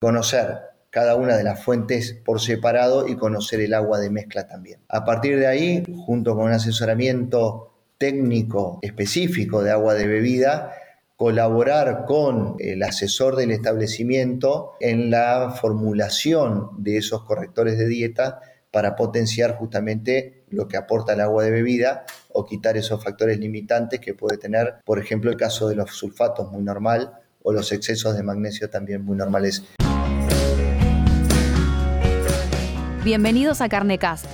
conocer cada una de las fuentes por separado y conocer el agua de mezcla también. A partir de ahí, junto con un asesoramiento técnico específico de agua de bebida, colaborar con el asesor del establecimiento en la formulación de esos correctores de dieta para potenciar justamente lo que aporta el agua de bebida o quitar esos factores limitantes que puede tener, por ejemplo, el caso de los sulfatos muy normal o los excesos de magnesio también muy normales. Bienvenidos a Carnecast,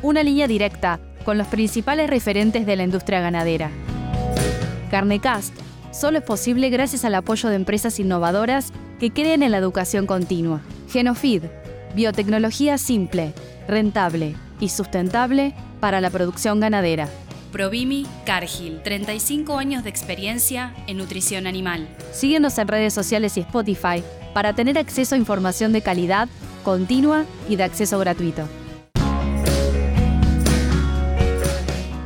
una línea directa con los principales referentes de la industria ganadera. Carnecast solo es posible gracias al apoyo de empresas innovadoras que creen en la educación continua. Genofeed, biotecnología simple, rentable y sustentable para la producción ganadera. Provimi Cargill, 35 años de experiencia en nutrición animal. Síguenos en redes sociales y Spotify para tener acceso a información de calidad, continua y de acceso gratuito.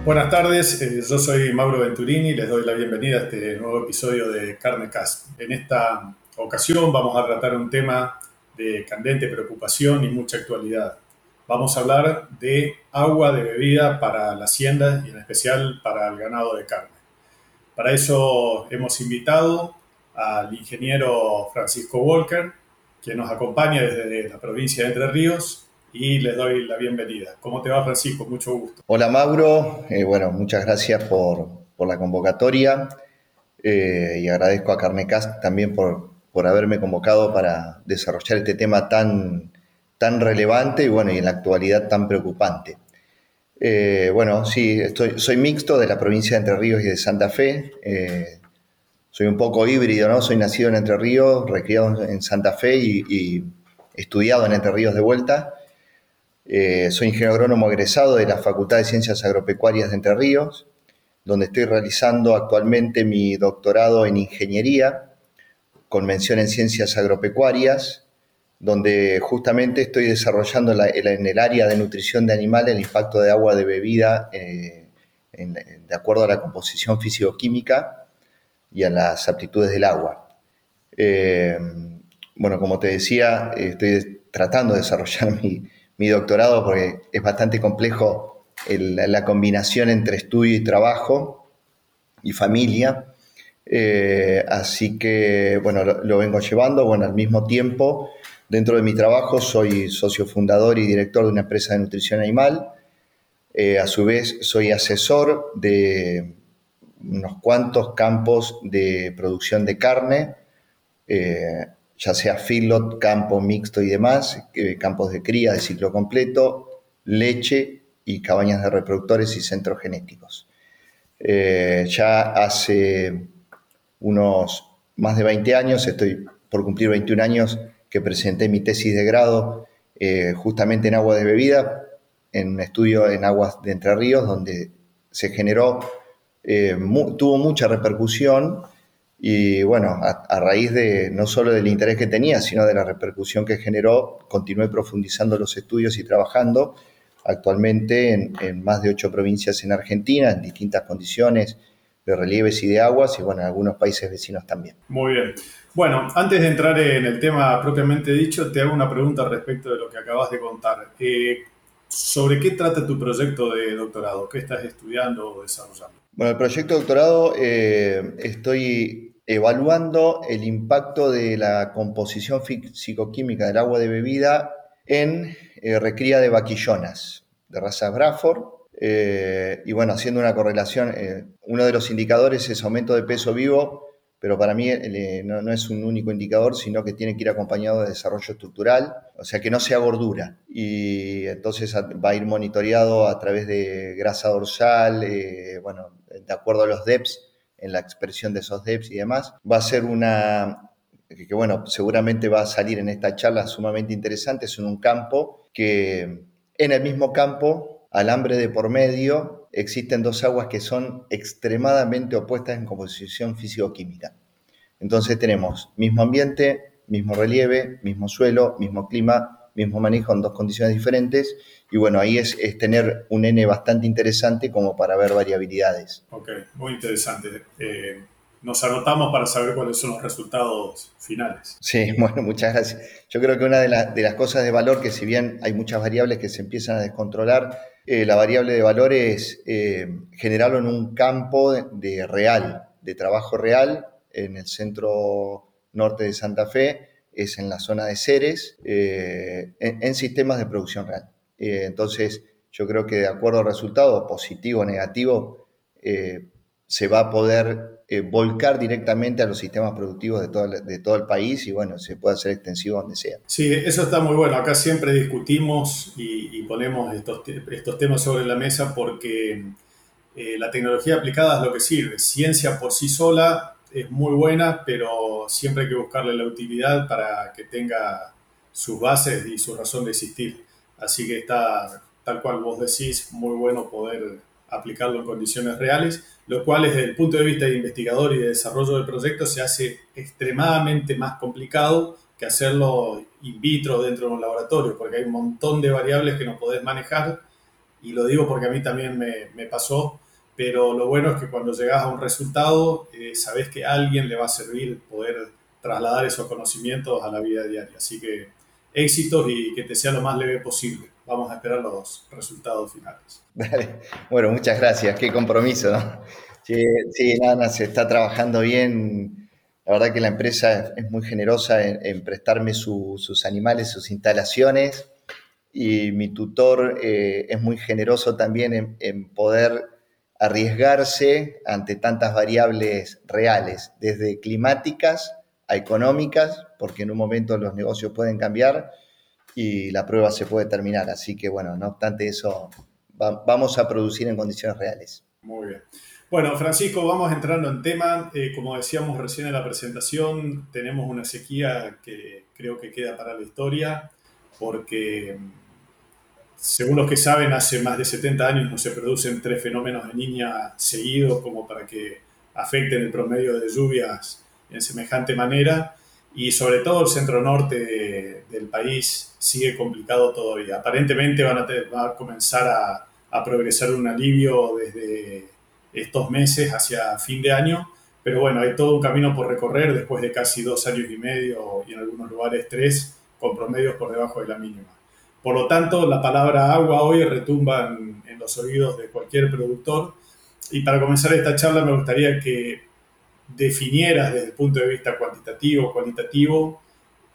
Buenas tardes, eh, yo soy Mauro Venturini y les doy la bienvenida a este nuevo episodio de Carne Cast. En esta ocasión vamos a tratar un tema de candente preocupación y mucha actualidad. Vamos a hablar de agua de bebida para la hacienda y en especial para el ganado de carne. Para eso hemos invitado al ingeniero Francisco Walker, que nos acompaña desde la provincia de Entre Ríos y les doy la bienvenida. ¿Cómo te va, Francisco? Mucho gusto. Hola, Mauro. Eh, bueno, muchas gracias por, por la convocatoria eh, y agradezco a Carnecast también por, por haberme convocado para desarrollar este tema tan, tan relevante y, bueno, y en la actualidad tan preocupante. Eh, bueno, sí, estoy, soy mixto de la provincia de Entre Ríos y de Santa Fe. soy un poco híbrido, ¿no? Soy nacido en Entre Ríos, recriado en Santa Fe y, y estudiado en Entre Ríos de vuelta. Eh, soy ingeniero agrónomo egresado de la Facultad de Ciencias Agropecuarias de Entre Ríos, donde estoy realizando actualmente mi doctorado en ingeniería con mención en ciencias agropecuarias, donde justamente estoy desarrollando en el área de nutrición de animales el impacto de agua de bebida eh, de acuerdo a la composición físico-química y a las aptitudes del agua. Eh, bueno, como te decía, estoy tratando de desarrollar mi, doctorado porque es bastante complejo la combinación entre estudio y trabajo y familia. Eh, así que, bueno, lo, vengo llevando. Bueno, al mismo tiempo, dentro de mi trabajo soy socio fundador y director de una empresa de nutrición animal. Eh, a su vez, soy asesor de unos cuantos campos de producción de carne. Eh, ya sea feedlot, campo mixto y demás, campos de cría de ciclo completo, leche y cabañas de reproductores y centros genéticos. Eh, ya hace unos más de 20 años, estoy por cumplir 21 años, que presenté mi tesis de grado eh, justamente en agua de bebida, en un estudio en aguas de Entre Ríos, donde se generó, eh, tuvo mucha repercusión y bueno, a, raíz de no solo del interés que tenía, sino de la repercusión que generó, continué profundizando los estudios y trabajando actualmente en, más de ocho provincias en Argentina, en distintas condiciones de relieves y de aguas, y bueno, en algunos países vecinos también. Muy bien. Bueno, antes de entrar en el tema propiamente dicho, te hago una pregunta respecto de lo que acabas de contar. Eh, ¿Sobre qué trata tu proyecto de doctorado? ¿Qué estás estudiando o desarrollando? Bueno, el proyecto de doctorado eh, estoy evaluando el impacto de la composición físico-química del agua de bebida en eh, recría de vaquillonas de raza Bradford. Eh, y bueno, haciendo una correlación, eh, uno de los indicadores es aumento de peso vivo, pero para mí no, no, es un único indicador, sino que tiene que ir acompañado de desarrollo estructural, o sea, que no sea gordura. Y entonces va a ir monitoreado a través de grasa dorsal, bueno, de acuerdo a los DEPS en la expresión de esos DEPs y demás. Va a ser una, que, bueno, seguramente va a salir en esta charla sumamente interesante, es en un campo que en el mismo campo, alambre de por medio, existen dos aguas que son extremadamente opuestas en composición físico-química. Entonces tenemos mismo ambiente, mismo relieve, mismo suelo, mismo clima, mismo manejo en dos condiciones diferentes. Y bueno, ahí es, tener un N bastante interesante como para ver variabilidades. Ok, muy interesante. Eh, nos anotamos para saber cuáles son los resultados finales. Sí, bueno, muchas gracias. Yo creo que una de, las cosas de valor, que si bien hay muchas variables que se empiezan a descontrolar, eh, la variable de valor es eh, generarlo en un campo de, real, de trabajo real, en el centro norte de Santa Fe, es en la zona de Ceres, eh, en, sistemas de producción real. entonces, yo creo que de acuerdo al resultado, positivo o negativo, se va a poder eh, volcar directamente a los sistemas productivos de todo, el, país y bueno, se puede hacer extensivo donde sea. Sí, eso está muy bueno. Acá siempre discutimos y, ponemos estos, estos, temas sobre la mesa porque eh, la tecnología aplicada es lo que sirve. Ciencia por sí sola es muy buena, pero siempre hay que buscarle la utilidad para que tenga sus bases y su razón de existir. Así que está, tal cual vos decís, muy bueno poder aplicarlo en condiciones reales, lo cual desde el punto de vista de investigador y de desarrollo del proyecto se hace extremadamente más complicado que hacerlo in vitro dentro de un laboratorio, porque hay un montón de variables que no podés manejar, y lo digo porque a mí también me, pasó, pero lo bueno es que cuando llegas a un resultado, eh, sabes que a alguien le va a servir poder trasladar esos conocimientos a la vida diaria. Así que éxitos y que te sea lo más leve posible vamos a esperar los resultados finales. Bueno, muchas gracias. Qué compromiso, ¿no? Sí, nada, se está trabajando bien. La verdad que la empresa es muy generosa en, prestarme sus animales, sus instalaciones. Y mi tutor eh, es muy generoso también en, poder arriesgarse ante tantas variables reales, desde climáticas a económicas, porque en un momento los negocios pueden cambiar, y la prueba se puede terminar. Así que bueno, no obstante eso, vamos a producir en condiciones reales. Muy bien. Bueno, Francisco, vamos entrando en tema. Eh, como decíamos recién en la presentación, tenemos una sequía que creo que queda para la historia, porque según los que saben, hace más de 70 años no se producen tres fenómenos de niña seguidos como para que afecten el promedio de lluvias en semejante manera y sobre todo el centro norte del país sigue complicado todavía. Aparentemente van a, comenzar a, progresar un alivio desde estos meses hacia fin de año, pero bueno, hay todo un camino por recorrer después de casi dos años y medio y en algunos lugares tres, con promedios por debajo de la mínima. Por lo tanto, la palabra agua hoy retumba en los oídos de cualquier productor. Y para comenzar esta charla me gustaría que definieras desde el punto de vista cuantitativo, cualitativo,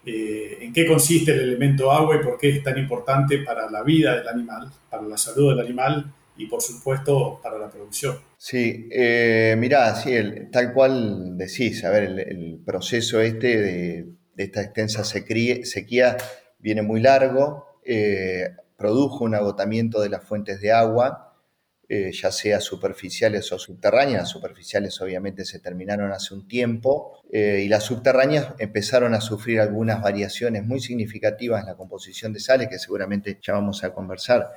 eh, en qué consiste el elemento agua y por qué es tan importante para la vida del animal, para la salud del animal y por supuesto para la producción. Sí, eh, mirá, sí, tal cual decís, a ver, el, proceso este de, esta extensa sequía, viene muy largo, eh, produjo un agotamiento de las fuentes de agua, eh, ya sea superficiales o subterráneas. Las superficiales obviamente se terminaron hace un tiempo eh, y las subterráneas empezaron a sufrir algunas variaciones muy significativas en la composición de sales que seguramente ya vamos a conversar.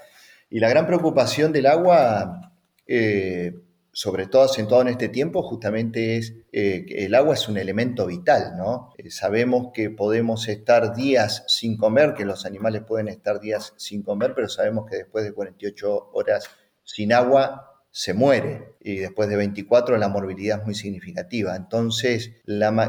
Y la gran preocupación del agua, eh, sobre todo acentuado en este tiempo, justamente es que el agua es un elemento vital, ¿no? sabemos que podemos estar días sin comer, que los animales pueden estar días sin comer, pero sabemos que después de 48 horas sin agua se muere y después de 24 la morbilidad es muy significativa. Entonces,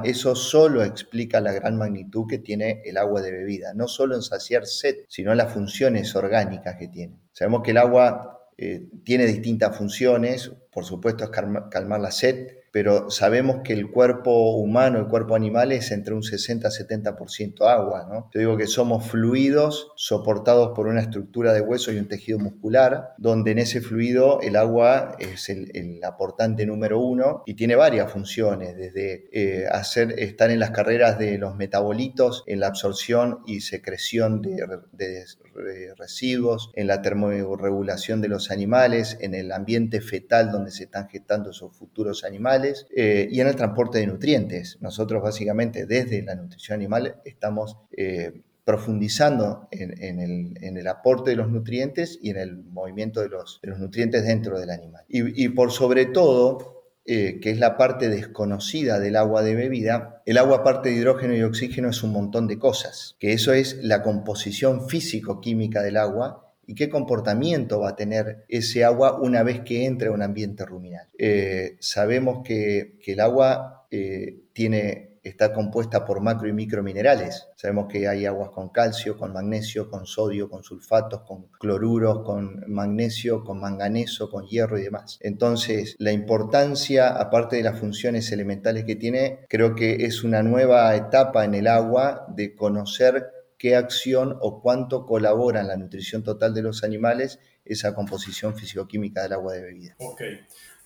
eso solo explica la gran magnitud que tiene el agua de bebida, no solo en saciar sed, sino en las funciones orgánicas que tiene. Sabemos que el agua eh, tiene distintas funciones, por supuesto es calmar la sed, pero sabemos que el cuerpo humano, el cuerpo animal es entre un 60 70% agua, ¿no? Yo digo que somos fluidos soportados por una estructura de hueso y un tejido muscular, donde en ese fluido el agua es el, aportante número uno y tiene varias funciones, desde eh, hacer, estar en las carreras de los metabolitos, en la absorción y secreción de, de residuos, en la termorregulación de los animales, en el ambiente fetal donde se están gestando esos futuros animales eh, y en el transporte de nutrientes. Nosotros básicamente desde la nutrición animal estamos eh, profundizando en, el, aporte de los nutrientes y en el movimiento de los, nutrientes dentro del animal. y por sobre todo, eh, que es la parte desconocida del agua de bebida, el agua aparte de hidrógeno y oxígeno es un montón de cosas, que eso es la composición físico-química del agua y qué comportamiento va a tener ese agua una vez que entre a un ambiente ruminal. Eh, sabemos que, el agua eh, tiene está compuesta por macro y microminerales. Sabemos que hay aguas con calcio, con magnesio, con sodio, con sulfatos, con cloruros, con magnesio, con manganeso, con hierro y demás. Entonces, la importancia, aparte de las funciones elementales que tiene, creo que es una nueva etapa en el agua de conocer qué acción o cuánto colabora en la nutrición total de los animales esa composición fisicoquímica del agua de bebida. Ok.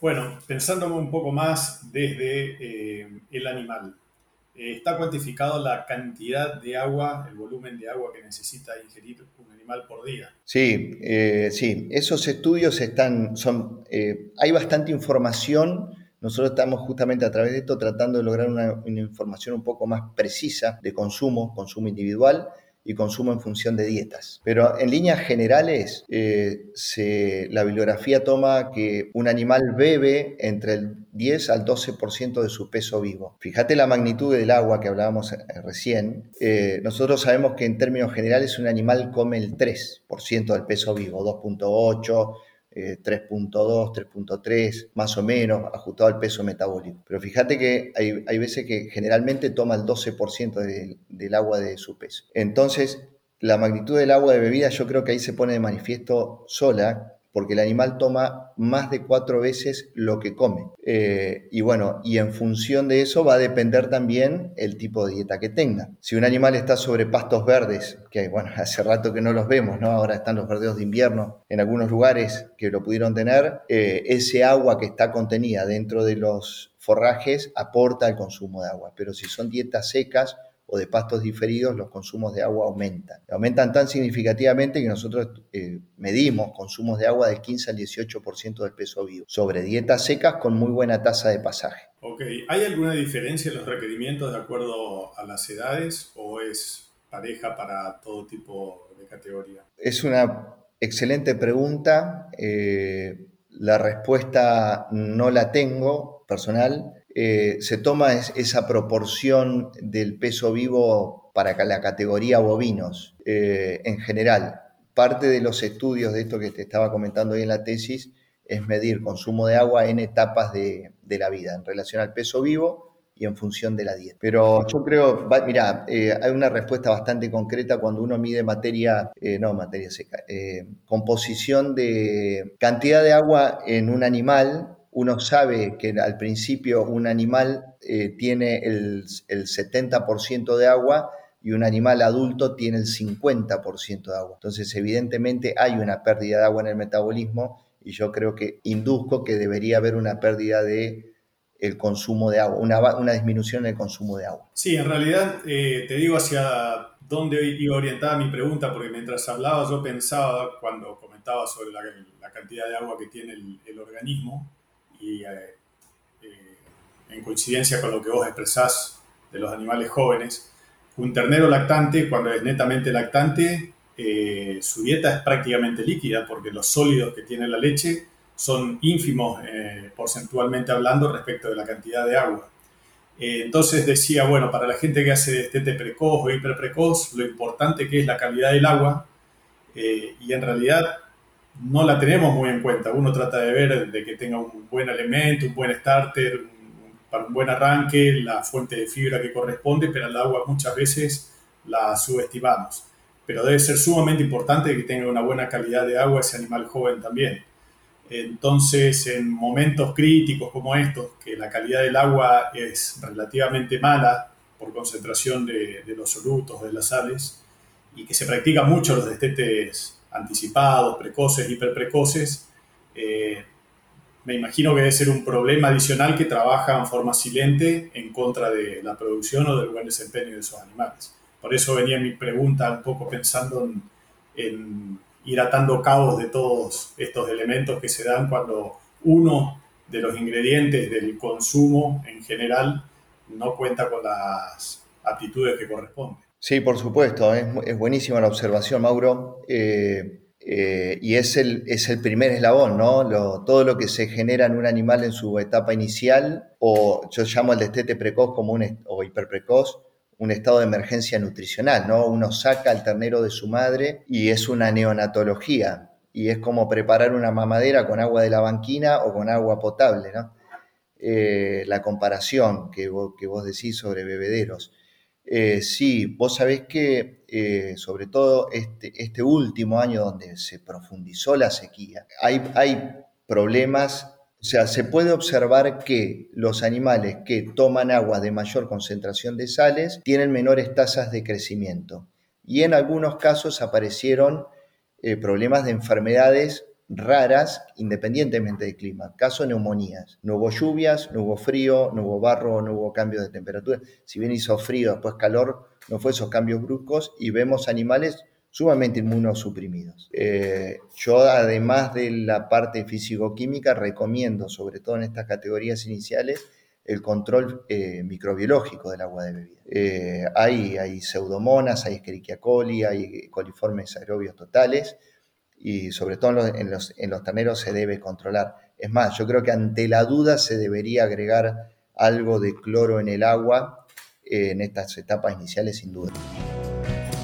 Bueno, pensándome un poco más desde eh, el animal, eh, está cuantificado la cantidad de agua, el volumen de agua que necesita ingerir un animal por día. Sí, eh, sí, esos estudios están, son, eh, hay bastante información. Nosotros estamos justamente a través de esto tratando de lograr una, una información un poco más precisa de consumo, consumo individual y consumo en función de dietas. Pero en líneas generales, eh, la bibliografía toma que un animal bebe entre el 10 al 12% de su peso vivo. Fíjate la magnitud del agua que hablábamos eh, recién. Eh, nosotros sabemos que en términos generales un animal come el 3% del peso vivo, 2.8 3.2, eh, 3.3, más o menos, ajustado al peso metabólico. Pero fíjate que hay, veces que generalmente toma el 12% del agua de su peso. Entonces, la magnitud del agua de bebida yo creo que ahí se pone de manifiesto sola porque el animal toma más de cuatro veces lo que come. Eh, y bueno, y en función de eso va a depender también el tipo de dieta que tenga. Si un animal está sobre pastos verdes, que bueno, hace rato que no los vemos, ¿no? Ahora están los verdeos de invierno en algunos lugares que lo pudieron tener, eh, ese agua que está contenida dentro de los forrajes aporta al consumo de agua. Pero si son dietas secas, o de pastos diferidos, los consumos de agua aumentan. Aumentan tan significativamente que nosotros eh, medimos consumos de agua del 15 al 18% del peso vivo, sobre dietas secas con muy buena tasa de pasaje. Ok, ¿hay alguna diferencia en los requerimientos de acuerdo a las edades o es pareja para todo tipo de categoría? Es una excelente pregunta. Eh, la respuesta no la tengo personal. Eh, se toma esa proporción del peso vivo para la categoría bovinos eh, en general. Parte de los estudios de esto que te estaba comentando hoy en la tesis es medir consumo de agua en etapas de, la vida en relación al peso vivo y en función de la dieta. Pero yo creo, mira, eh, hay una respuesta bastante concreta cuando uno mide materia, no materia seca, composición de cantidad de agua en un animal uno sabe que al principio un animal eh, tiene el, 70% de agua y un animal adulto tiene el 50% de agua. Entonces, evidentemente hay una pérdida de agua en el metabolismo y yo creo que induzco que debería haber una pérdida de el consumo de agua, una, disminución en el consumo de agua. Sí, en realidad eh, te digo hacia dónde iba orientada mi pregunta, porque mientras hablaba yo pensaba, cuando comentaba sobre la, cantidad de agua que tiene el organismo, y eh, eh, en coincidencia con lo que vos expresás de los animales jóvenes, un ternero lactante, cuando es netamente lactante, eh, su dieta es prácticamente líquida porque los sólidos que tiene la leche son ínfimos porcentualmente hablando respecto de la cantidad de agua. entonces decía, bueno, para la gente que hace destete precoz o hiperprecoz, lo importante que es la calidad del agua y en realidad no la tenemos muy en cuenta. Uno trata de ver de que tenga un buen elemento, un buen starter, para un buen arranque, la fuente de fibra que corresponde, pero el agua muchas veces la subestimamos. Pero debe ser sumamente importante que tenga una buena calidad de agua ese animal joven también. Entonces, en momentos críticos como estos, que la calidad del agua es relativamente mala por concentración de, los solutos, de las sales, y que se practican mucho los destetes anticipados, precoces, hiperprecoces, eh, me imagino que debe ser un problema adicional que trabaja en forma silente en contra de la producción o del buen desempeño de esos animales. Por eso venía mi pregunta un poco pensando en, ir atando cabos de todos estos elementos que se dan cuando uno de los ingredientes del consumo en general no cuenta con las aptitudes que corresponden. Sí, por supuesto, es, buenísima la observación, Mauro. Eh, eh, y es el, es el primer eslabón, ¿no? todo lo que se genera en un animal en su etapa inicial, o yo llamo el destete precoz como un, o hiperprecoz, un estado de emergencia nutricional, ¿no? Uno saca al ternero de su madre y es una neonatología y es como preparar una mamadera con agua de la banquina o con agua potable, ¿no? Eh, la comparación que que vos, decís sobre bebederos. Eh, sí, vos sabés que eh, sobre todo este, este, último año donde se profundizó la sequía, hay, hay problemas o sea, se puede observar que los animales que toman agua de mayor concentración de sales tienen menores tasas de crecimiento. Y en algunos casos aparecieron eh, problemas de enfermedades raras independientemente del clima. Caso neumonías. No hubo lluvias, no hubo frío, no hubo barro, no hubo cambios de temperatura. Si bien hizo frío, después calor, no fue esos cambios bruscos y vemos animales sumamente inmunosuprimidos. Eh, yo, además de la parte físico-química, recomiendo, sobre todo en estas categorías iniciales, el control eh, microbiológico del agua de bebida. Eh, hay, hay pseudomonas, hay Escherichia coli, hay coliformes aerobios totales y sobre todo en los, en los terneros se debe controlar. Es más, yo creo que ante la duda se debería agregar algo de cloro en el agua en estas etapas iniciales sin duda.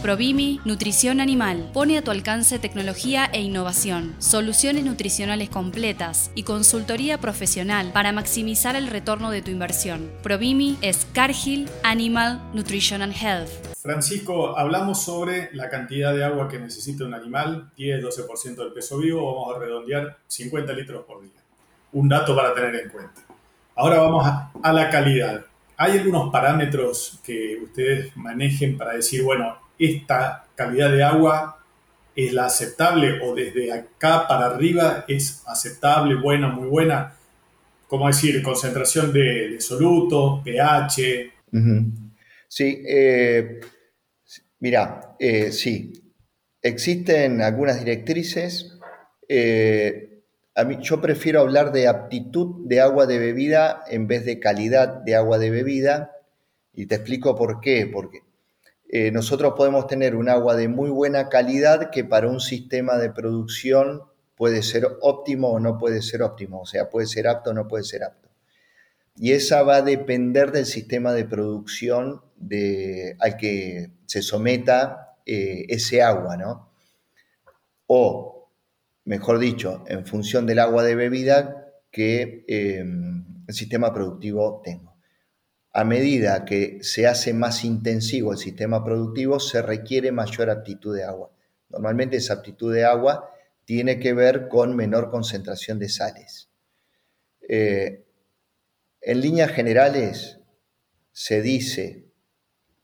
Provimi Nutrición Animal pone a tu alcance tecnología e innovación, soluciones nutricionales completas y consultoría profesional para maximizar el retorno de tu inversión. Provimi es Cargill Animal Nutrition and Health. Francisco, hablamos sobre la cantidad de agua que necesita un animal, 10-12% del peso vivo, vamos a redondear 50 litros por día. Un dato para tener en cuenta. Ahora vamos a, a la calidad. ¿Hay algunos parámetros que ustedes manejen para decir, bueno, esta calidad de agua es la aceptable o desde acá para arriba es aceptable, buena, muy buena. ¿Cómo decir? Concentración de, soluto, pH. Sí, eh, mira, eh, sí, existen algunas directrices. Eh, a mí, yo prefiero hablar de aptitud de agua de bebida en vez de calidad de agua de bebida. Y te explico por qué. Porque eh, nosotros podemos tener un agua de muy buena calidad que para un sistema de producción puede ser óptimo o no puede ser óptimo, o sea, puede ser apto o no puede ser apto. Y esa va a depender del sistema de producción al que se someta eh, ese agua, ¿no? O, mejor dicho, en función del agua de bebida que eh, el sistema productivo tenga a medida que se hace más intensivo el sistema productivo, se requiere mayor aptitud de agua. Normalmente esa aptitud de agua tiene que ver con menor concentración de sales. Eh, en líneas generales, se dice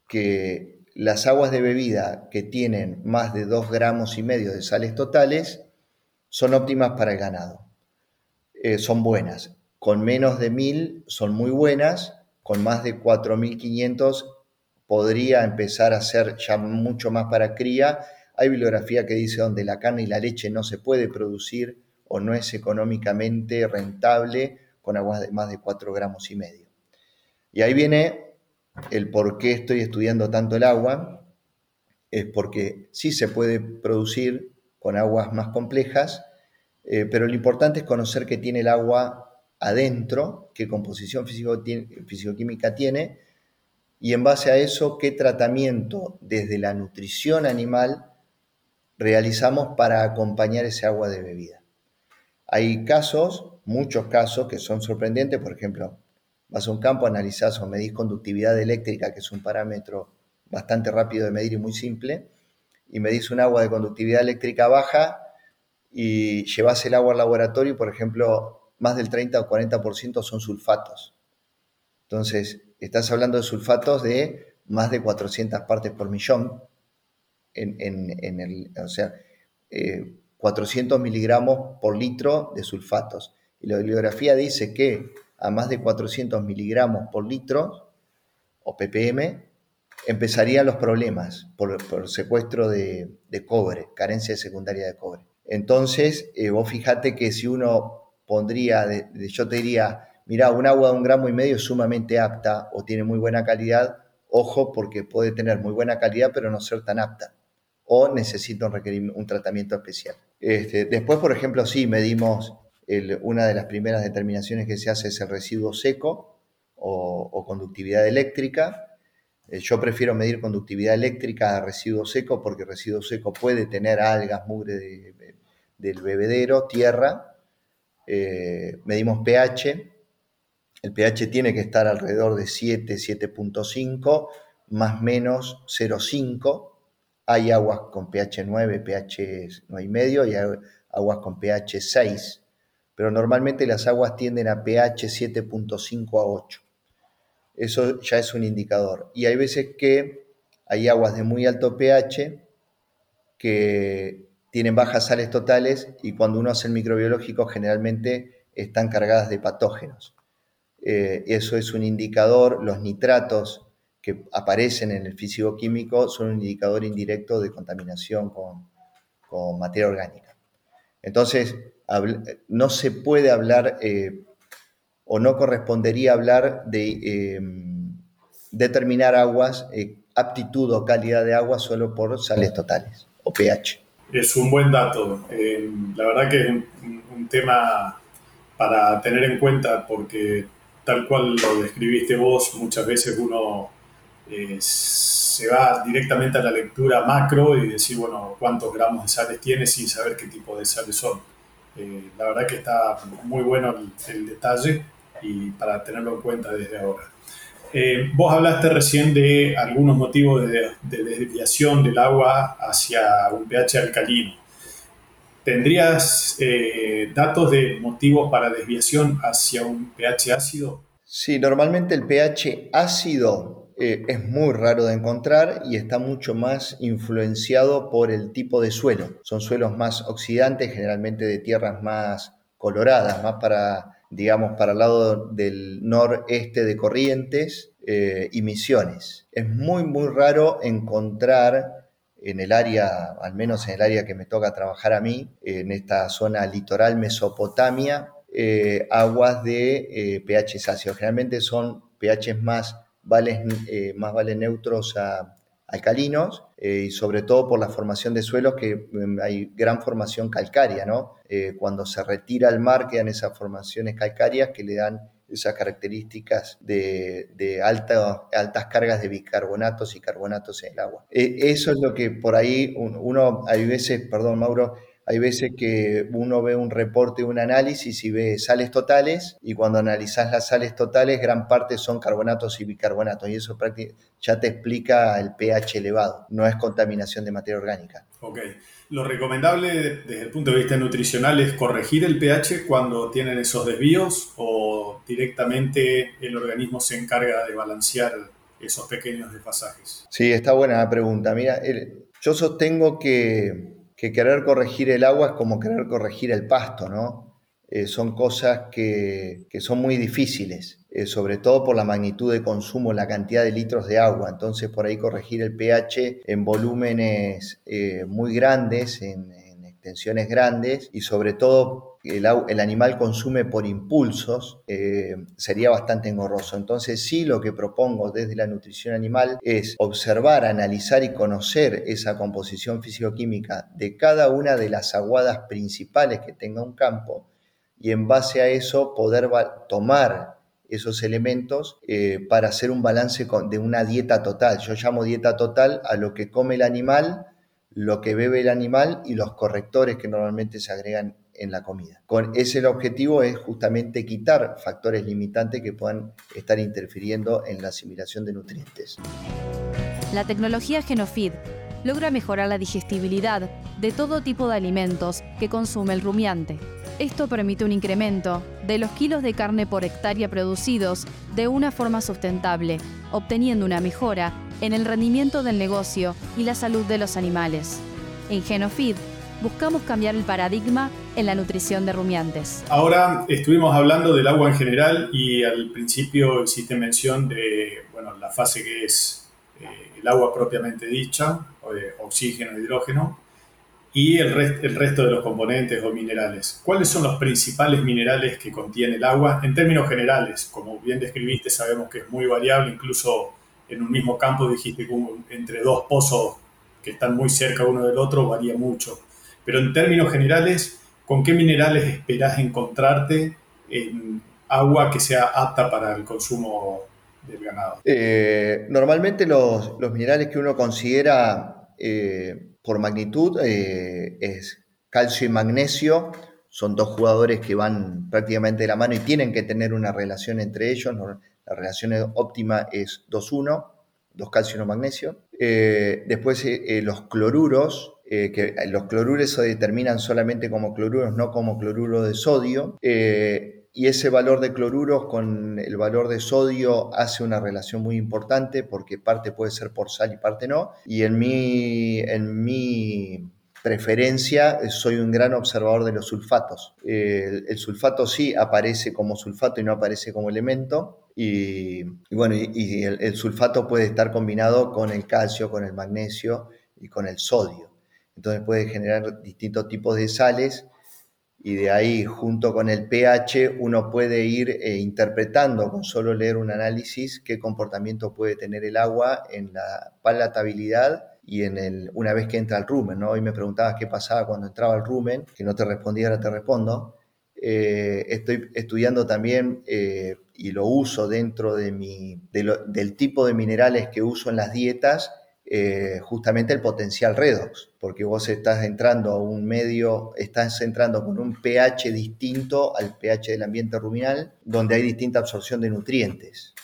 que las aguas de bebida que tienen más de 2 gramos y medio de sales totales son óptimas para el ganado. Eh, son buenas. Con menos de 1000 son muy buenas con más de 4.500 podría empezar a ser ya mucho más para cría. Hay bibliografía que dice donde la carne y la leche no se puede producir o no es económicamente rentable con aguas de más de 4 gramos y medio. Y ahí viene el por qué estoy estudiando tanto el agua, es porque sí se puede producir con aguas más complejas, eh, pero lo importante es conocer que tiene el agua adentro, qué composición físico-química tiene, y en base a eso, qué tratamiento desde la nutrición animal realizamos para acompañar ese agua de bebida. Hay casos, muchos casos, que son sorprendentes, por ejemplo, vas a un campo, analizás o medís conductividad eléctrica, que es un parámetro bastante rápido de medir y muy simple, y medís un agua de conductividad eléctrica baja y llevas el agua al laboratorio por ejemplo, más del 30 o 40% son sulfatos. Entonces, estás hablando de sulfatos de más de 400 partes por millón, en, el, o sea, 400 eh, miligramos por litro de sulfatos. Y la bibliografía dice que a más de 400 miligramos por litro, o ppm, empezarían los problemas por, secuestro de, cobre, carencia secundaria de cobre. Entonces, eh, vos fijate que si uno pondría, yo te diría, mira, un agua de un gramo y medio es sumamente apta o tiene muy buena calidad, ojo porque puede tener muy buena calidad pero no ser tan apta o necesita un, un tratamiento especial. Este, después, por ejemplo, sí, medimos una de las primeras determinaciones que se hace es el residuo seco o, conductividad eléctrica. Eh, yo prefiero medir conductividad eléctrica a residuo seco porque residuo seco puede tener algas, mugre del bebedero, tierra. Eh, medimos pH. El pH tiene que estar alrededor de 7, 7.5, más menos 0,5. Hay aguas con pH 9, pH 9,5 y hay aguas con pH 6. Pero normalmente las aguas tienden a pH 7.5 a 8 eso ya es un indicador. Y hay veces que hay aguas de muy alto pH que tienen bajas sales totales y cuando uno hace el microbiológico generalmente están cargadas de patógenos. Eh, eso es un indicador, los nitratos que aparecen en el físico-químico son un indicador indirecto de contaminación con, materia orgánica. Entonces, no se puede hablar eh, o no correspondería hablar de em, determinar aguas, eh, aptitud o calidad de agua solo por sales totales o pH. Es un buen dato. Em, la verdad que es un, tema para tener en cuenta porque tal cual lo describiste vos, muchas veces uno eh, se va directamente a la lectura macro y decir, bueno, cuántos gramos de sales tiene sin saber qué tipo de sales son. Eh, la verdad que está muy bueno el detalle y para tenerlo en cuenta desde ahora. Eh, vos hablaste recién de algunos motivos de, desviación del agua hacia un pH alcalino. ¿Tendrías eh, datos de motivos para desviación hacia un pH ácido? Sí, normalmente el pH ácido eh, es muy raro de encontrar y está mucho más influenciado por el tipo de suelo. Son suelos más oxidantes, generalmente de tierras más coloradas, más para digamos, para el lado del noreste de Corrientes eh, y Misiones. Es muy, muy raro encontrar en el área, al menos en el área que me toca trabajar a mí, en esta zona litoral Mesopotamia, eh, aguas de eh, pH ácidos. Generalmente son pH más vales, más vales neutros a alcalinos eh, y sobre todo por la formación de suelos que mm, hay gran formación calcárea, ¿no? Eh, cuando se retira el mar quedan esas formaciones calcáreas que le dan esas características de, altas cargas de bicarbonatos y carbonatos en el agua. Eh, eso es lo que por ahí uno, hay veces, perdón Mauro, hay veces que uno ve un reporte, un análisis y ve sales totales y cuando analizas las sales totales gran parte son carbonatos y bicarbonatos y eso ya te explica el pH elevado, no es contaminación de materia orgánica. Ok. Lo recomendable desde el punto de vista nutricional es corregir el pH cuando tienen esos desvíos o directamente el organismo se encarga de balancear esos pequeños desfasajes. Sí, está buena la pregunta. Mira, yo sostengo que que querer corregir el agua es como querer corregir el pasto, ¿no? Eh, son cosas que, son muy difíciles, eh, sobre todo por la magnitud de consumo, la cantidad de litros de agua. Entonces, por ahí corregir el pH en volúmenes eh, muy grandes, en extensiones grandes y sobre todo el, animal consume por impulsos, eh, sería bastante engorroso. Entonces sí lo que propongo desde la nutrición animal es observar, analizar y conocer esa composición físico-química de cada una de las aguadas principales que tenga un campo y en base a eso poder tomar esos elementos eh, para hacer un balance de una dieta total. Yo llamo dieta total a lo que come el animal, lo que bebe el animal y los correctores que normalmente se agregan en la comida. Con ese objetivo es justamente quitar factores limitantes que puedan estar interfiriendo en la asimilación de nutrientes. La tecnología Genofeed logra mejorar la digestibilidad de todo tipo de alimentos que consume el rumiante. Esto permite un incremento de los kilos de carne por hectárea producidos de una forma sustentable, obteniendo una mejora en el rendimiento del negocio y la salud de los animales. En Genofeed buscamos cambiar el paradigma en la nutrición de rumiantes. Ahora estuvimos hablando del agua en general y al principio hiciste mención de bueno, la fase que es eh, el agua propiamente dicha, oxígeno, hidrógeno, y el, el resto de los componentes o minerales. ¿Cuáles son los principales minerales que contiene el agua en términos generales? Como bien describiste, sabemos que es muy variable, incluso en un mismo campo dijiste que entre dos pozos que están muy cerca uno del otro varía mucho. Pero en términos generales, ¿con qué minerales esperás encontrarte en agua que sea apta para el consumo del ganado? Eh, normalmente los, minerales que uno considera eh, por magnitud es calcio y magnesio. Son dos jugadores que van prácticamente de la mano y tienen que tener una relación entre ellos. La relación óptima es 2-1, dos calcio y uno magnesio. después los cloruros, eh, que los cloruros se determinan solamente como cloruros, no como cloruro de sodio. Eh, y ese valor de cloruros con el valor de sodio hace una relación muy importante porque parte puede ser por sal y parte no. Y en mi, en mi preferencia soy un gran observador de los sulfatos. el, sulfato sí aparece como sulfato y no aparece como elemento. Y, bueno, y, el sulfato puede estar combinado con el calcio, con el magnesio y con el sodio. Entonces puede generar distintos tipos de sales y de ahí junto con el pH uno puede ir eh, interpretando con solo leer un análisis qué comportamiento puede tener el agua en la palatabilidad y en el, una vez que entra al rumen. ¿no? Hoy me preguntabas qué pasaba cuando entraba al rumen, que no te respondí, ahora te respondo. Eh, estoy estudiando también eh, y lo uso dentro de mi, del tipo de minerales que uso en las dietas eh, justamente el potencial redox, porque vos estás entrando a un medio, estás entrando con un pH distinto al pH del ambiente ruminal, donde hay distinta absorción de nutrientes.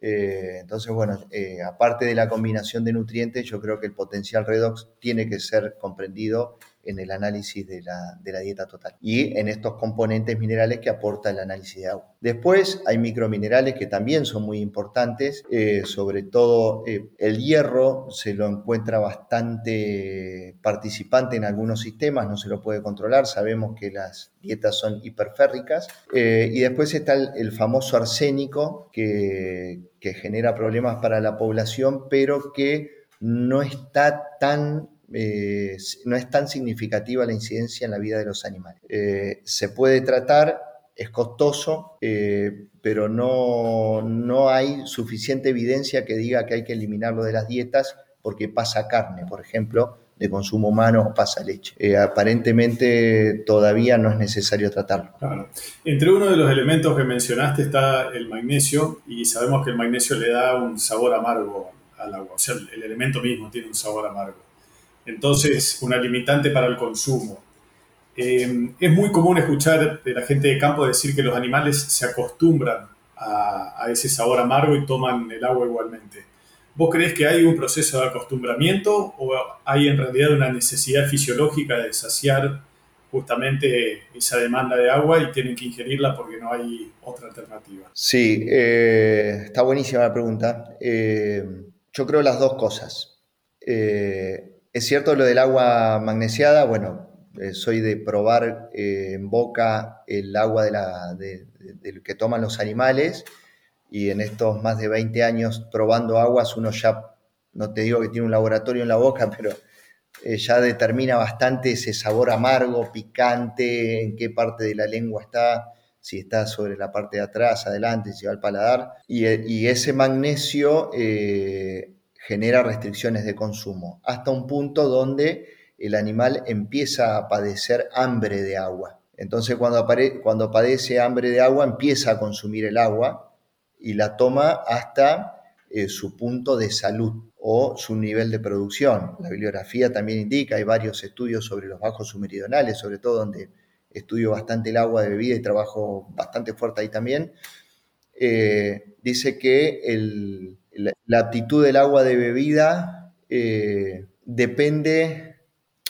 Eh, entonces, bueno, eh, aparte de la combinación de nutrientes, yo creo que el potencial redox tiene que ser comprendido en el análisis de la, dieta total y en estos componentes minerales que aporta el análisis de agua. Después hay microminerales que también son muy importantes, eh, sobre todo eh, el hierro se lo encuentra bastante participante en algunos sistemas, no se lo puede controlar, sabemos que las dietas son hiperférricas eh, y después está el, famoso arsénico que, que genera problemas para la población, pero que no está tan eh, no es tan significativa la incidencia en la vida de los animales. Eh, se puede tratar, es costoso, eh, pero no, no hay suficiente evidencia que diga que hay que eliminarlo de las dietas porque pasa carne, por ejemplo, de consumo humano o pasa leche. aparentemente todavía no es necesario tratarlo. Entre uno de los elementos que mencionaste está el magnesio y sabemos que el magnesio le da un sabor amargo al agua, o sea, el elemento mismo tiene un sabor amargo entonces una limitante para el consumo. Eh, es muy común escuchar de la gente de campo decir que los animales se acostumbran a, ese sabor amargo y toman el agua igualmente. ¿Vos crees que hay un proceso de acostumbramiento o hay en realidad una necesidad fisiológica de saciar justamente esa demanda de agua y tienen que ingerirla porque no hay otra alternativa? Sí, eh, está buenísima la pregunta. Eh, yo creo las dos cosas. Es cierto lo del agua magnesiada, bueno, eh, soy de probar eh, en boca el agua de la, que toman los animales y en estos más de 20 años probando aguas uno ya, no te digo que tiene un laboratorio en la boca, pero eh, ya determina bastante ese sabor amargo, picante, en qué parte de la lengua está, si está sobre la parte de atrás, adelante, si va al paladar. Y ese magnesio genera restricciones de consumo, hasta un punto donde el animal empieza a padecer hambre de agua. Entonces cuando, cuando padece hambre de agua empieza a consumir el agua y la toma hasta eh, su punto de salud o su nivel de producción. La bibliografía también indica, hay varios estudios sobre los bajos submeridionales, sobre todo donde estudio bastante el agua de bebida y trabajo bastante fuerte ahí también. Eh, dice que el, la, aptitud del agua de bebida eh, depende,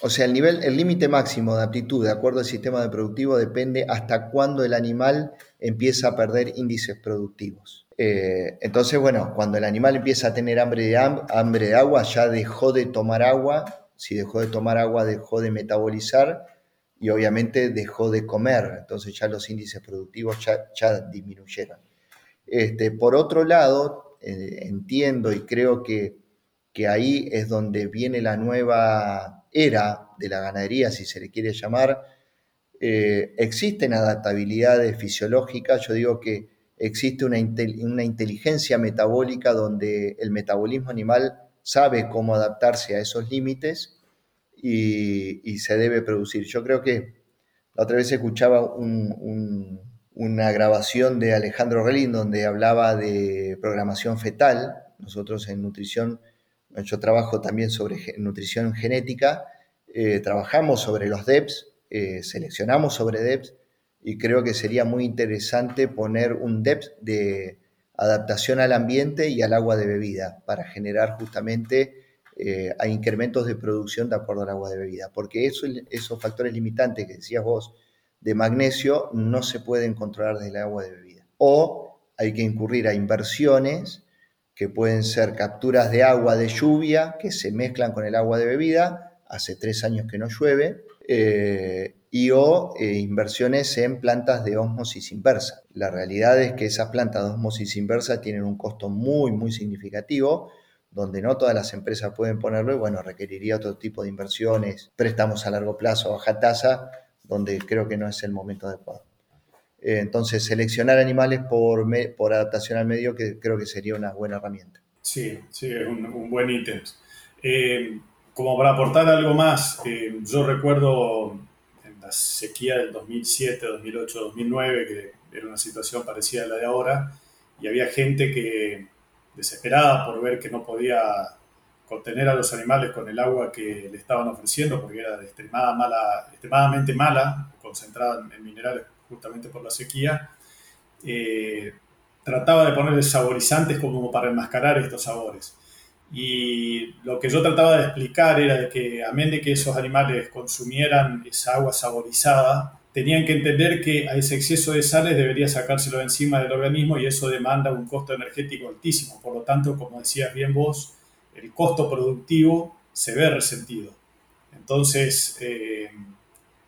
o sea, el nivel, el límite máximo de aptitud de acuerdo al sistema de productivo depende hasta cuándo el animal empieza a perder índices productivos. Eh, entonces, bueno, cuando el animal empieza a tener hambre de, agua, ya dejó de tomar agua, si dejó de tomar agua, dejó de metabolizar y obviamente dejó de comer, entonces ya los índices productivos ya, ya disminuyeron. Este, por otro lado, eh, entiendo y creo que, ahí es donde viene la nueva era de la ganadería, si se le quiere llamar. Eh, existen adaptabilidades fisiológicas, yo digo que existe una, una inteligencia metabólica donde el metabolismo animal sabe cómo adaptarse a esos límites y, se debe producir. Yo creo que la otra vez escuchaba un, una grabación de Alejandro Relin donde hablaba de programación fetal. Nosotros en nutrición, yo trabajo también sobre nutrición genética, eh, trabajamos sobre los DEPS, eh, seleccionamos sobre DEPS y creo que sería muy interesante poner un DEPS de adaptación al ambiente y al agua de bebida para generar justamente eh, incrementos de producción de acuerdo al agua de bebida, porque eso, esos factores limitantes que decías vos, de magnesio no se pueden controlar desde el agua de bebida. O hay que incurrir a inversiones que pueden ser capturas de agua de lluvia que se mezclan con el agua de bebida. Hace tres años que no llueve. Eh, y o eh, inversiones en plantas de osmosis inversa. La realidad es que esas plantas de osmosis inversa tienen un costo muy, muy significativo, donde no todas las empresas pueden ponerlo y bueno, requeriría otro tipo de inversiones, préstamos a largo plazo, baja tasa, donde creo que no es el momento adecuado. Eh, entonces, seleccionar animales por, por adaptación al medio que creo que sería una buena herramienta. Sí, sí, es un, buen ítem. Eh, como para aportar algo más, eh, yo recuerdo en la sequía del 2007, 2008, 2009, que era una situación parecida a la de ahora, y había gente que desesperada por ver que no podía contener a los animales con el agua que le estaban ofreciendo, porque era de mala, extremadamente mala, concentrada en minerales justamente por la sequía, eh, trataba de ponerle saborizantes como para enmascarar estos sabores. Y lo que yo trataba de explicar era de que, a menos de que esos animales consumieran esa agua saborizada, tenían que entender que a ese exceso de sales debería sacárselo encima del organismo y eso demanda un costo energético altísimo. Por lo tanto, como decías bien vos, el costo productivo se ve resentido. Entonces, eh,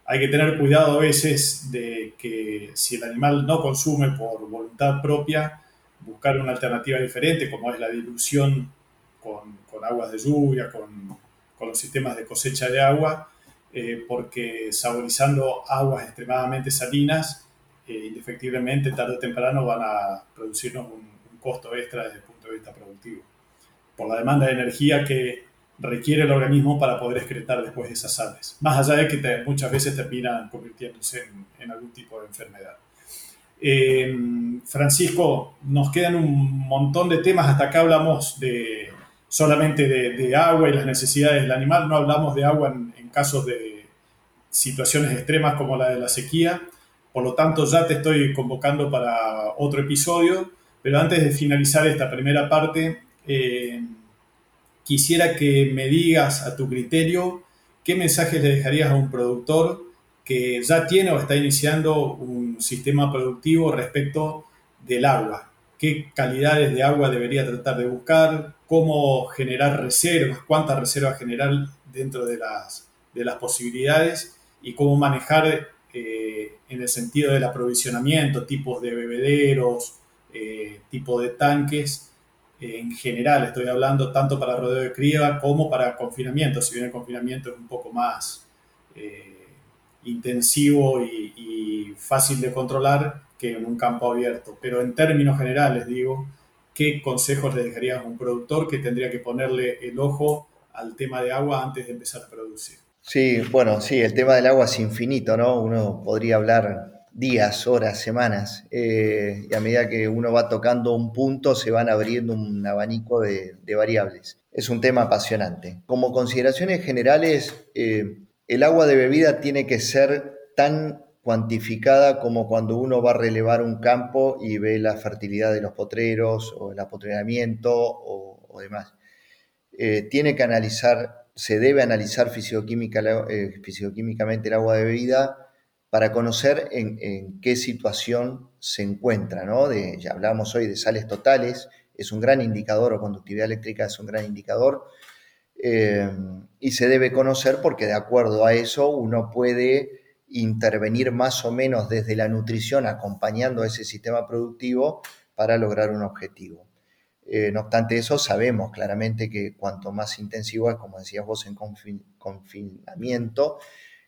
hay que tener cuidado a veces de que si el animal no consume por voluntad propia, buscar una alternativa diferente, como es la dilución con, aguas de lluvia, con, los sistemas de cosecha de agua, eh, porque saborizando aguas extremadamente salinas, eh, indefectiblemente tarde o temprano van a producirnos un costo extra desde el punto de vista productivo por la demanda de energía que requiere el organismo para poder excretar después esas sales, más allá de que muchas veces terminan convirtiéndose en, algún tipo de enfermedad. Eh, Francisco, nos quedan un montón de temas, hasta acá hablamos de, solamente de, agua y las necesidades del animal, no hablamos de agua en, en casos de situaciones extremas como la de la sequía, por lo tanto ya te estoy convocando para otro episodio, pero antes de finalizar esta primera parte, eh, quisiera que me digas a tu criterio qué mensajes le dejarías a un productor que ya tiene o está iniciando un sistema productivo respecto del agua. ¿Qué calidades de agua debería tratar de buscar? ¿Cómo generar reservas? ¿Cuántas reservas generar dentro de las, de las posibilidades? Y cómo manejar eh, en el sentido del aprovisionamiento, tipos de bebederos, eh, tipo de tanques en general, estoy hablando tanto para rodeo de cría como para confinamiento, si bien el confinamiento es un poco más eh, intensivo y, fácil de controlar que en un campo abierto. Pero en términos generales, digo, ¿qué consejos le dejarías a un productor que tendría que ponerle el ojo al tema de agua antes de empezar a producir? Sí, bueno, sí, el tema del agua es infinito, ¿no? Uno podría hablar días, horas, semanas, eh, y a medida que uno va tocando un punto se van abriendo un abanico de, variables. Es un tema apasionante. Como consideraciones generales, eh, el agua de bebida tiene que ser tan cuantificada como cuando uno va a relevar un campo y ve la fertilidad de los potreros o el apotrenamiento o, demás. Eh, tiene que analizar, se debe analizar fisicoquímicamente el agua de bebida para conocer en, qué situación se encuentra, ¿no? Ya hablamos hoy de sales totales, es un gran indicador, o conductividad eléctrica es un gran indicador, eh, y se debe conocer porque de acuerdo a eso uno puede intervenir más o menos desde la nutrición acompañando a ese sistema productivo para lograr un objetivo. Eh, no obstante eso, sabemos claramente que cuanto más intensivo es, como decías vos, en confinamiento,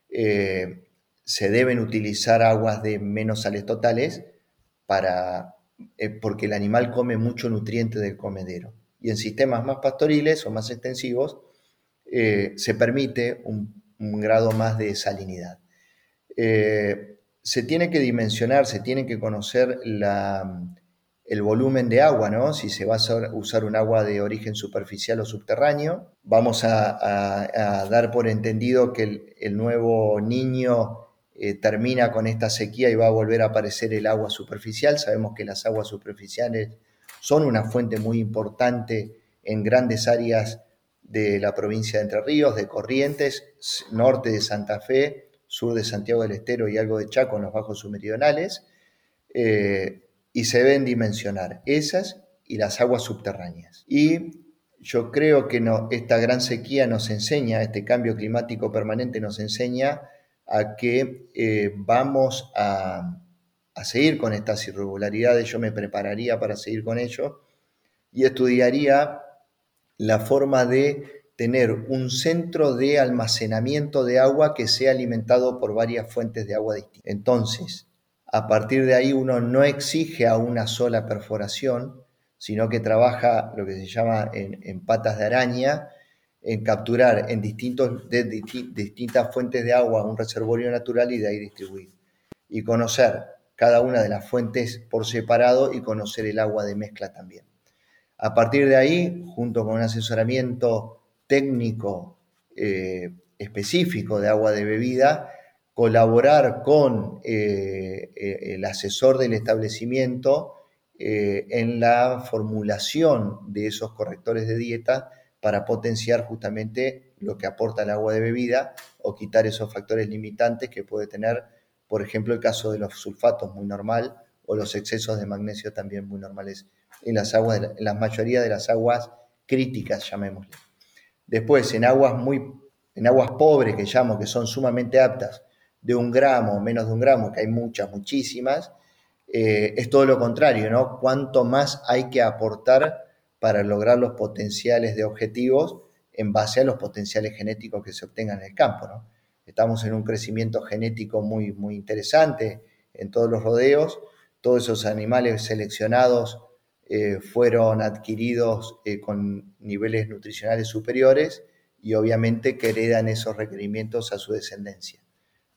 eh, se deben utilizar aguas de menos sales totales para, eh, porque el animal come mucho nutriente del comedero. Y en sistemas más pastoriles o más extensivos eh, se permite un, grado más de salinidad. Eh, se tiene que dimensionar, se tiene que conocer el volumen de agua, ¿no? Si se va a usar un agua de origen superficial o subterráneo. Vamos a, dar por entendido que el, nuevo niño eh, termina con esta sequía y va a volver a aparecer el agua superficial. Sabemos que las aguas superficiales son una fuente muy importante en grandes áreas de la provincia de Entre Ríos, de Corrientes, norte de Santa Fe, sur de Santiago del Estero y algo de Chaco en los bajos submeridionales, eh, y se ven dimensionar esas y las aguas subterráneas. Y yo creo que esta gran sequía nos enseña, este cambio climático permanente nos enseña a que eh, vamos a, a, seguir con estas irregularidades, yo me prepararía para seguir con ello y estudiaría la forma de tener un centro de almacenamiento de agua que sea alimentado por varias fuentes de agua distintas. Entonces, a partir de ahí uno no exige a una sola perforación, sino que trabaja lo que se llama en, patas de araña, en capturar en distintos, distintas fuentes de agua un reservorio natural y de ahí distribuir. Y conocer cada una de las fuentes por separado y conocer el agua de mezcla también. A partir de ahí, junto con un asesoramiento técnico eh, específico de agua de bebida, colaborar con eh, eh, el asesor del establecimiento en la formulación de esos correctores de dieta para potenciar justamente lo que aporta el agua de bebida o quitar esos factores limitantes que puede tener, por ejemplo, el caso de los sulfatos muy normal o los excesos de magnesio también muy normales en las aguas, en la mayoría de las aguas críticas, llamémosle. Después, en aguas muy, en aguas pobres que llamo, que son sumamente aptas, de un gramo o menos de un gramo, que hay muchas, muchísimas, eh, es todo lo contrario, ¿no? Cuánto más hay que aportar para lograr los potenciales de objetivos en base a los potenciales genéticos que se obtengan en el campo. Estamos en un crecimiento genético muy, muy interesante en todos los rodeos, todos esos animales seleccionados eh, fueron adquiridos eh, con niveles nutricionales superiores y obviamente que heredan esos requerimientos a su descendencia.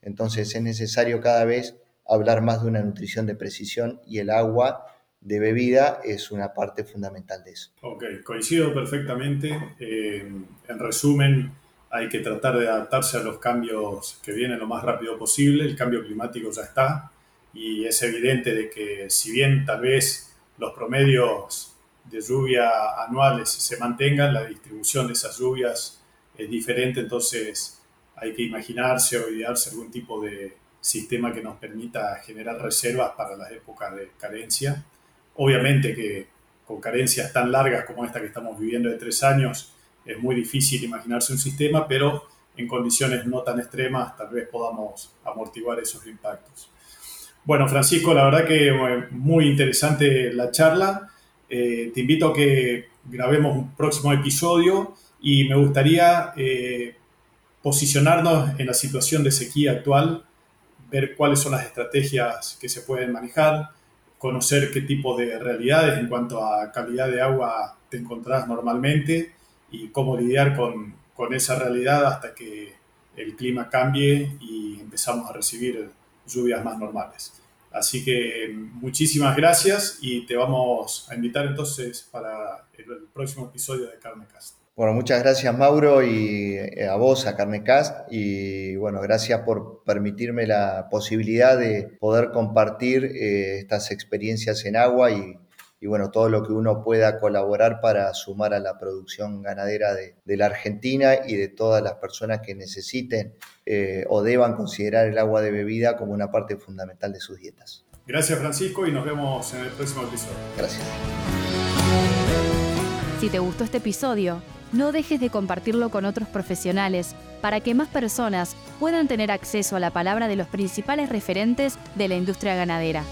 Entonces es necesario cada vez hablar más de una nutrición de precisión y el agua de bebida es una parte fundamental de eso. Ok, coincido perfectamente. Eh, en resumen, hay que tratar de adaptarse a los cambios que vienen lo más rápido posible. El cambio climático ya está y es evidente de que si bien tal vez los promedios de lluvia anuales se mantengan, la distribución de esas lluvias es diferente, entonces hay que imaginarse o idearse algún tipo de sistema que nos permita generar reservas para las épocas de carencia. Obviamente que con carencias tan largas como esta que estamos viviendo de tres años, es muy difícil imaginarse un sistema, pero en condiciones no tan extremas tal vez podamos amortiguar esos impactos. Bueno, Francisco, la verdad que eh, muy interesante la charla. Eh, te invito a que grabemos un próximo episodio y me gustaría eh, posicionarnos en la situación de sequía actual, ver cuáles son las estrategias que se pueden manejar, conocer qué tipo de realidades en cuanto a calidad de agua te encontrás normalmente y cómo lidiar con, con esa realidad hasta que el clima cambie y empezamos a recibir lluvias más normales. Así que muchísimas gracias y te vamos a invitar entonces para el, próximo episodio de Carnecast. Bueno, muchas gracias Mauro y eh, a vos, a Carnecast, y bueno, gracias por permitirme la posibilidad de poder compartir eh, estas experiencias en agua y y bueno, todo lo que uno pueda colaborar para sumar a la producción ganadera de, la Argentina y de todas las personas que necesiten eh, o deban considerar el agua de bebida como una parte fundamental de sus dietas. Gracias Francisco y nos vemos en el próximo episodio. Gracias. Si te gustó este episodio, no dejes de compartirlo con otros profesionales para que más personas puedan tener acceso a la palabra de los principales referentes de la industria ganadera.